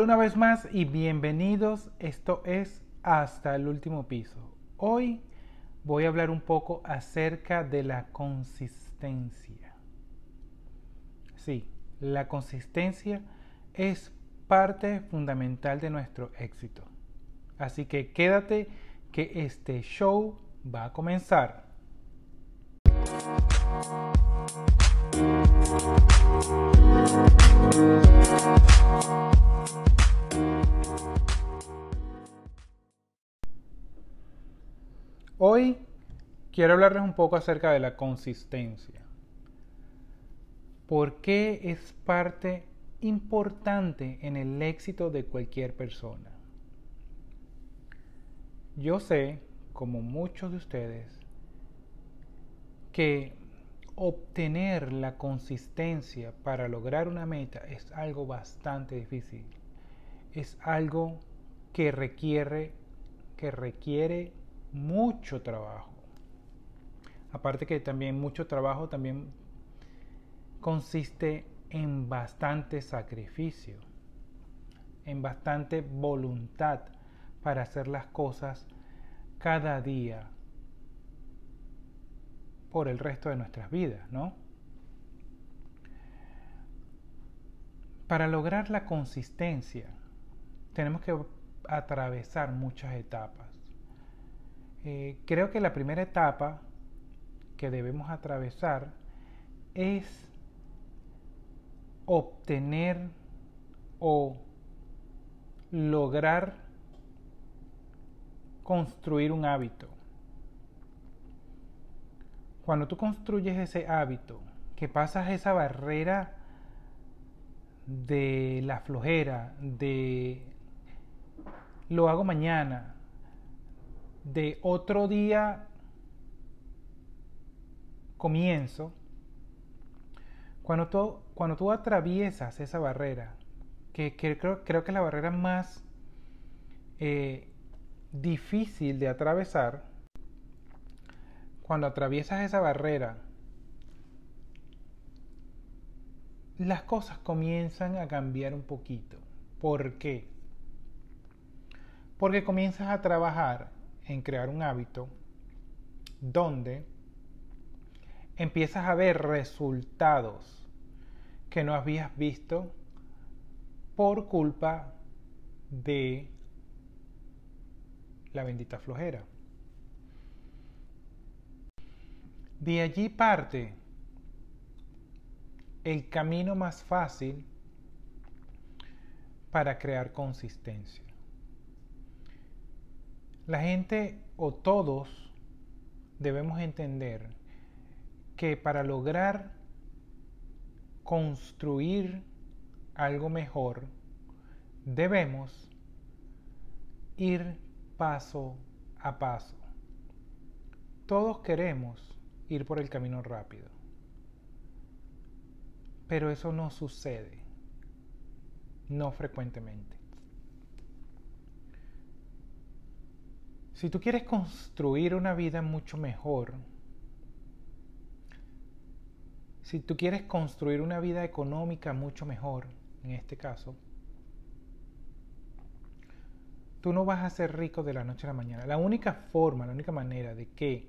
Una vez más y bienvenidos. Esto es Hasta el último piso. Hoy voy a hablar un poco acerca de la consistencia. Sí, la consistencia es parte fundamental de nuestro éxito. Así que quédate que este show va a comenzar. Hoy quiero hablarles un poco acerca de la consistencia. ¿Por qué es parte importante en el éxito de cualquier persona? Yo sé, como muchos de ustedes, que obtener la consistencia para lograr una meta es algo bastante difícil. Es algo que requiere que requiere mucho trabajo. Aparte que también mucho trabajo también consiste en bastante sacrificio, en bastante voluntad para hacer las cosas cada día por el resto de nuestras vidas, ¿no? Para lograr la consistencia tenemos que atravesar muchas etapas. Eh, creo que la primera etapa que debemos atravesar es obtener o lograr construir un hábito. Cuando tú construyes ese hábito, que pasas esa barrera de la flojera, de lo hago mañana, de otro día comienzo, cuando tú, cuando tú atraviesas esa barrera, que, creo, que es la barrera más eh, difícil de atravesar, cuando atraviesas esa barrera, las cosas comienzan a cambiar un poquito. ¿Por qué? Porque comienzas a trabajar en crear un hábito donde empiezas a ver resultados que no habías visto por culpa de la bendita flojera. De allí parte el camino más fácil para crear consistencia. La gente o todos debemos entender que para lograr construir algo mejor, debemos ir paso a paso. Todos queremos ir por el camino rápido, pero eso no sucede, no frecuentemente. Si tú quieres construir una vida mucho mejor, si tú quieres construir una vida económica mucho mejor, en este caso, tú no vas a ser rico de la noche a la mañana. La única forma, la única manera de que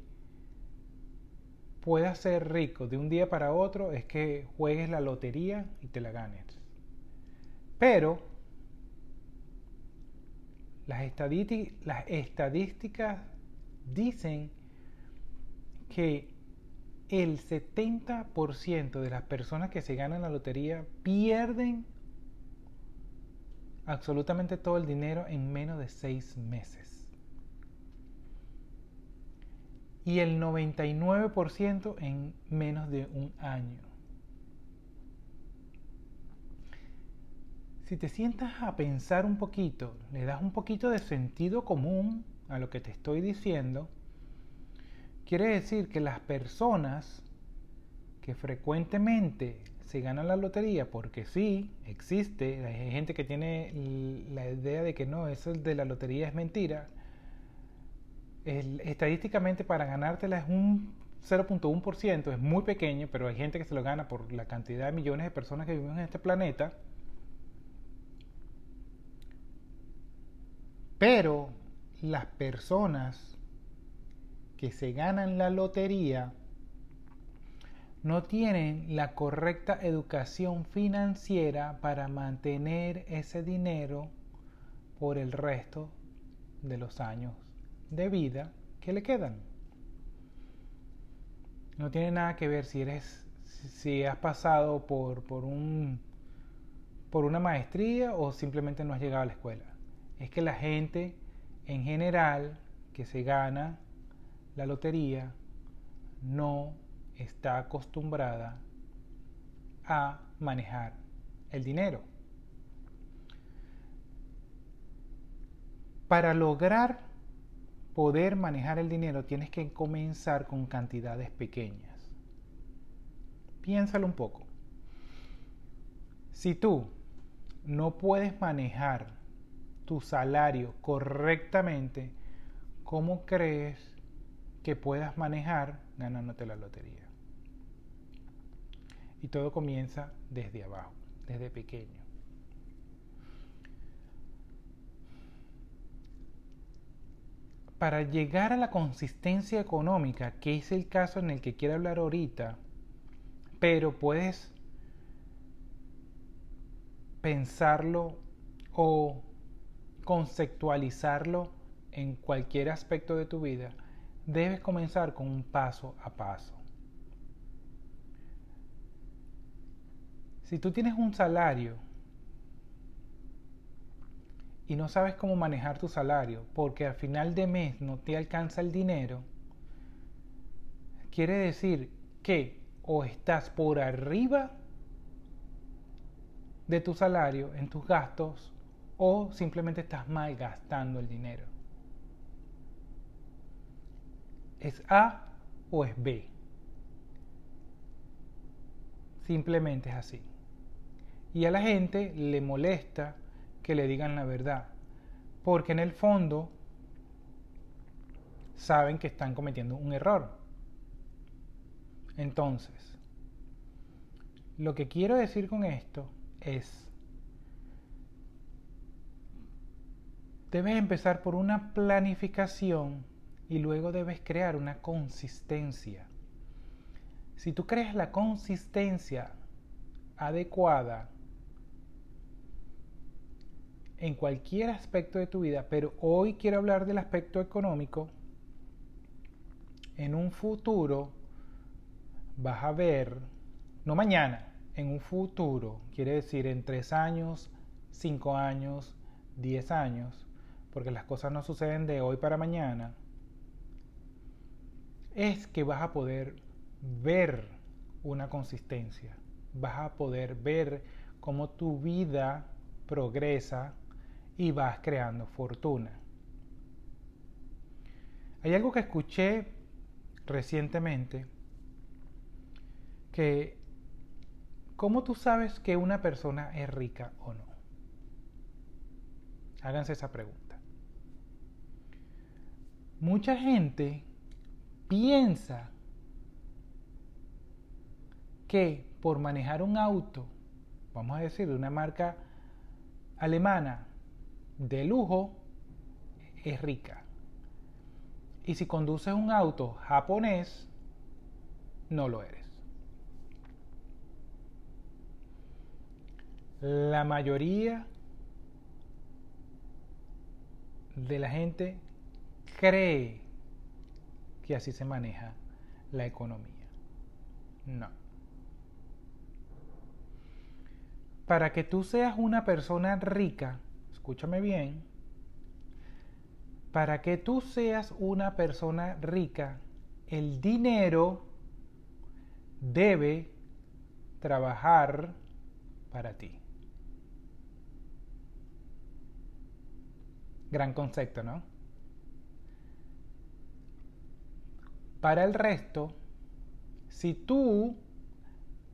puedas ser rico de un día para otro es que juegues la lotería y te la ganes. Pero las, estadísticas dicen que el 70% de las personas que se ganan la lotería pierden absolutamente todo el dinero en menos de seis meses. Y el 99% en menos de un año. Si te sientas a pensar un poquito, le das un poquito de sentido común a lo que te estoy diciendo, quiere decir que las personas que frecuentemente se ganan la lotería, porque sí, existe, hay gente que tiene la idea de que no, eso de la lotería es mentira, estadísticamente para ganártela es un 0.1%, es muy pequeño, pero hay gente que se lo gana por la cantidad de millones de personas que vivimos en este planeta Pero las personas que se ganan la lotería no tienen la correcta educación financiera para mantener ese dinero por el resto de los años de vida que le quedan. No tiene nada que ver si eres si has pasado por, por un por una maestría o simplemente no has llegado a la escuela. Es que la gente en general que se gana la lotería no está acostumbrada a manejar el dinero. Para lograr poder manejar el dinero tienes que comenzar con cantidades pequeñas. Piénsalo un poco. Si tú no puedes manejar tu salario correctamente, ¿cómo crees que puedas manejar ganándote la lotería? Y todo comienza desde abajo, desde pequeño. Para llegar a la consistencia económica, que es el caso en el que quiero hablar ahorita, pero puedes pensarlo o conceptualizarlo en cualquier aspecto de tu vida, debes comenzar con un paso a paso. Si tú tienes un salario y no sabes cómo manejar tu salario porque al final de mes no te alcanza el dinero, quiere decir que o estás por arriba de tu salario en tus gastos o simplemente estás malgastando el dinero. ¿Es A o es B? Simplemente es así. Y a la gente le molesta que le digan la verdad, porque en el fondo saben que están cometiendo un error. Entonces, lo que quiero decir con esto es, debes empezar por una planificación y luego debes crear una consistencia. Si tú creas la consistencia adecuada en cualquier aspecto de tu vida, pero hoy quiero hablar del aspecto económico, en un futuro vas a ver, no mañana, en un futuro, quiere decir en tres años, cinco años, diez años, porque las cosas no suceden de hoy para mañana, es que vas a poder ver una consistencia, vas a poder ver cómo tu vida progresa y vas creando fortuna. Hay algo que escuché recientemente que ¿Cómo tú sabes que una persona es rica o no? Háganse esa pregunta. Mucha gente piensa que por manejar un auto, vamos a decir, de una marca alemana de lujo, es rica. Y si conduces un auto japonés, no lo eres. La mayoría de la gente cree que así se maneja la economía. No. Para que tú seas una persona rica, escúchame bien, para que tú seas una persona rica, el dinero debe trabajar para ti. Gran concepto, ¿no? Para el resto, si tú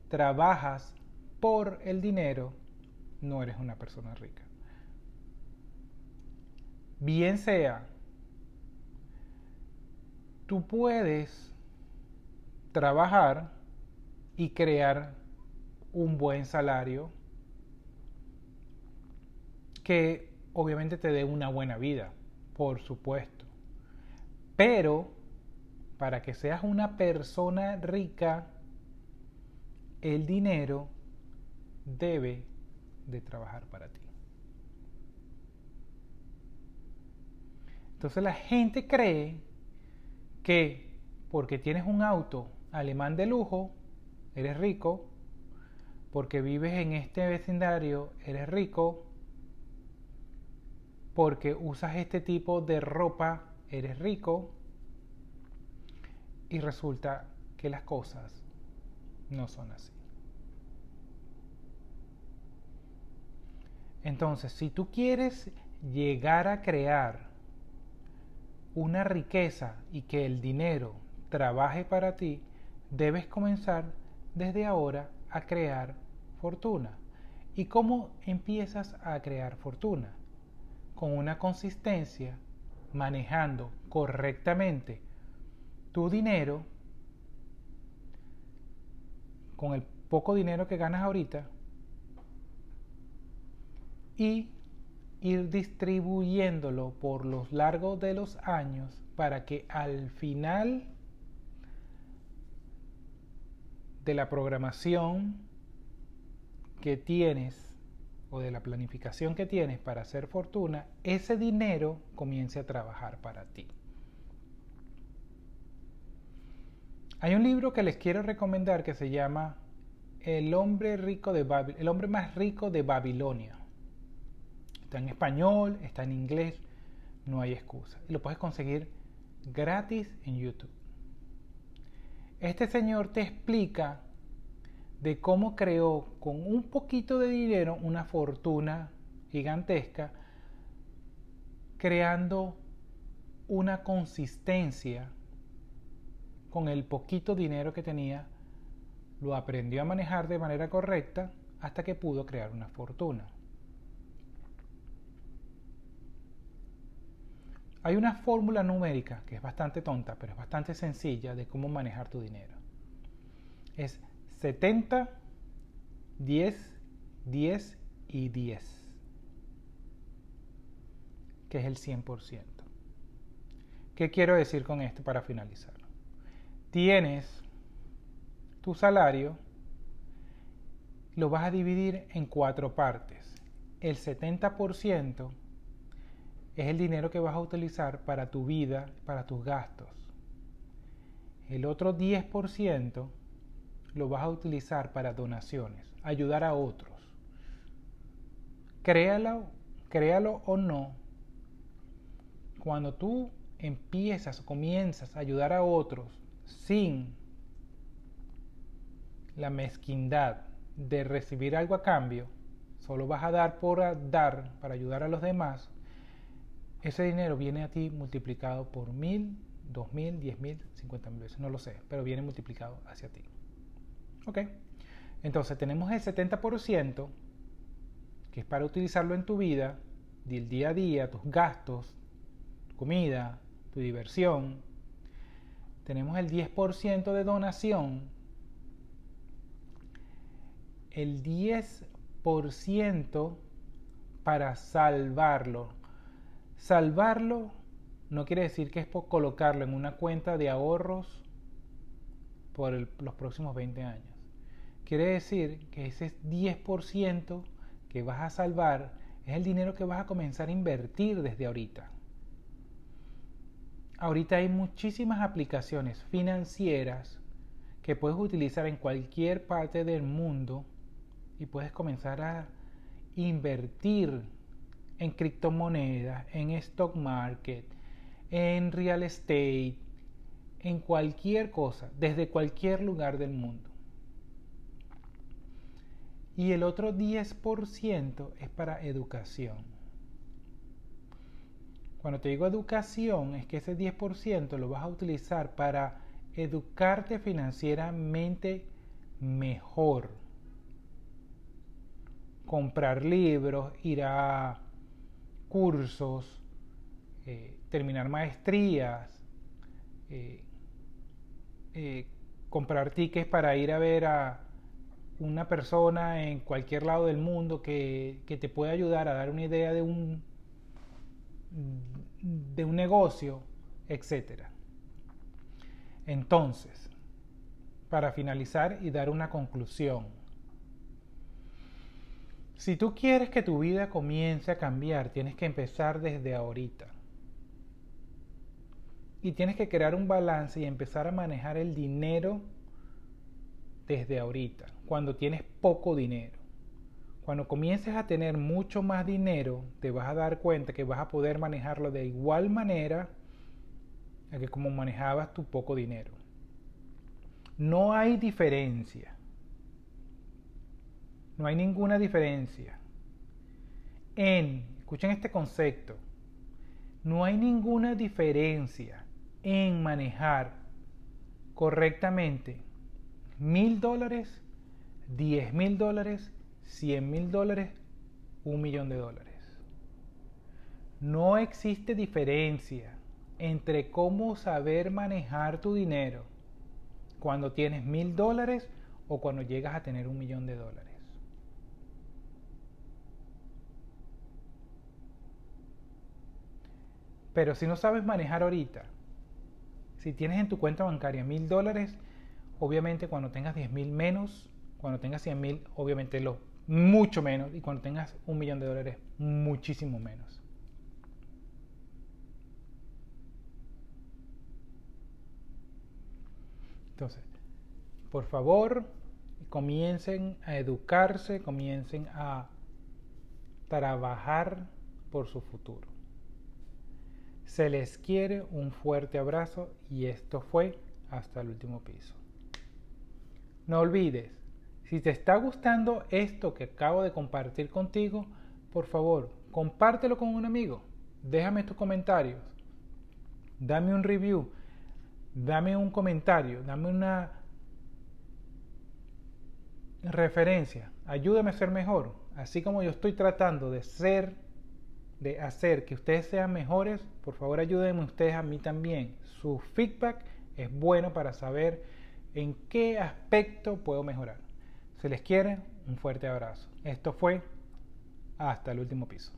trabajas por el dinero, no eres una persona rica. Bien sea, tú puedes trabajar y crear un buen salario que obviamente te dé una buena vida. por supuesto. Pero para que seas una persona rica, el dinero debe de trabajar para ti. Entonces la gente cree que porque tienes un auto alemán de lujo, eres rico, porque vives en este vecindario, eres rico, porque usas este tipo de ropa, eres rico, y resulta que las cosas no son así. Entonces, si tú quieres llegar a crear una riqueza y que el dinero trabaje para ti, debes comenzar desde ahora a crear fortuna. ¿Y cómo empiezas a crear fortuna? Con una consistencia, manejando correctamente tu dinero, con el poco dinero que ganas ahorita, y ir distribuyéndolo por los largos de los años para que al final de la programación que tienes o de la planificación que tienes para hacer fortuna, ese dinero comience a trabajar para ti. Hay un libro que les quiero recomendar que se llama El hombre rico de el hombre más rico de Babilonia. Está en español, está en inglés, no hay excusa. Y lo puedes conseguir gratis en YouTube. Este señor te explica de cómo creó con un poquito de dinero una fortuna gigantesca, creando una consistencia con el poquito dinero que tenía, lo aprendió a manejar de manera correcta hasta que pudo crear una fortuna. Hay una fórmula numérica que es bastante tonta, pero es bastante sencilla de cómo manejar tu dinero. Es 70, 10, 10 y 10, que es el 100%. ¿Qué quiero decir con esto para finalizar? Tienes tu salario, lo vas a dividir en cuatro partes. El 70% es el dinero que vas a utilizar para tu vida, para tus gastos. El otro 10% lo vas a utilizar para donaciones, ayudar a otros. Créalo, créalo o no, cuando tú empiezas o comienzas a ayudar a otros sin la mezquindad de recibir algo a cambio, solo vas a dar por dar para ayudar a los demás, ese dinero viene a ti multiplicado por mil, dos mil, diez mil, cincuenta mil veces, no lo sé, pero viene multiplicado hacia ti. ¿Ok? Entonces tenemos el 70% que es para utilizarlo en tu vida, del día a día, tus gastos, tu comida, tu diversión. Tenemos el 10% de donación. El 10% para salvarlo, Salvarlo no quiere decir que es por colocarlo en una cuenta de ahorros por los próximos 20 años. Quiere decir que ese 10% que vas a salvar es el dinero que vas a comenzar a invertir desde ahorita. Ahorita hay muchísimas aplicaciones financieras que puedes utilizar en cualquier parte del mundo y puedes comenzar a invertir en criptomonedas, en stock market, en real estate, en cualquier cosa, desde cualquier lugar del mundo. Y el otro 10% es para educación. Cuando te digo educación, es que ese 10% lo vas a utilizar para educarte financieramente mejor. Comprar libros, ir a cursos, eh, terminar maestrías, eh, eh, comprar tickets para ir a ver a una persona en cualquier lado del mundo que, que te pueda ayudar a dar una idea de un de un negocio, etc. Entonces, para finalizar y dar una conclusión, si tú quieres que tu vida comience a cambiar, tienes que empezar desde ahorita. Y tienes que crear un balance y empezar a manejar el dinero desde ahorita, cuando tienes poco dinero. Cuando comiences a tener mucho más dinero, te vas a dar cuenta que vas a poder manejarlo de igual manera a que como manejabas tu poco dinero. No hay diferencia. No hay ninguna diferencia en, escuchen este concepto, no hay ninguna diferencia en manejar correctamente mil dólares, diez mil dólares, cien mil dólares, un millón de dólares. No existe diferencia entre cómo saber manejar tu dinero cuando tienes mil dólares o cuando llegas a tener un millón de dólares. Pero si no sabes manejar ahorita, si tienes en tu cuenta bancaria mil dólares, obviamente cuando tengas diez mil menos, cuando tengas cien mil, obviamente lo mucho menos, y cuando tengas un millón de dólares, muchísimo menos. Entonces, por favor, comiencen a educarse, comiencen a trabajar por su futuro. Se les quiere un fuerte abrazo y esto fue hasta el último piso. No olvides, si te está gustando esto que acabo de compartir contigo, por favor, compártelo con un amigo. Déjame tus comentarios. Dame un review dame un comentario, dame una referencia, ayúdame a ser mejor. Así como yo estoy tratando de ser, de hacer que ustedes sean mejores, por favor ayúdenme ustedes a mí también. Su feedback es bueno para saber en qué aspecto puedo mejorar. Se les quiere, un fuerte abrazo. Esto fue hasta el último piso.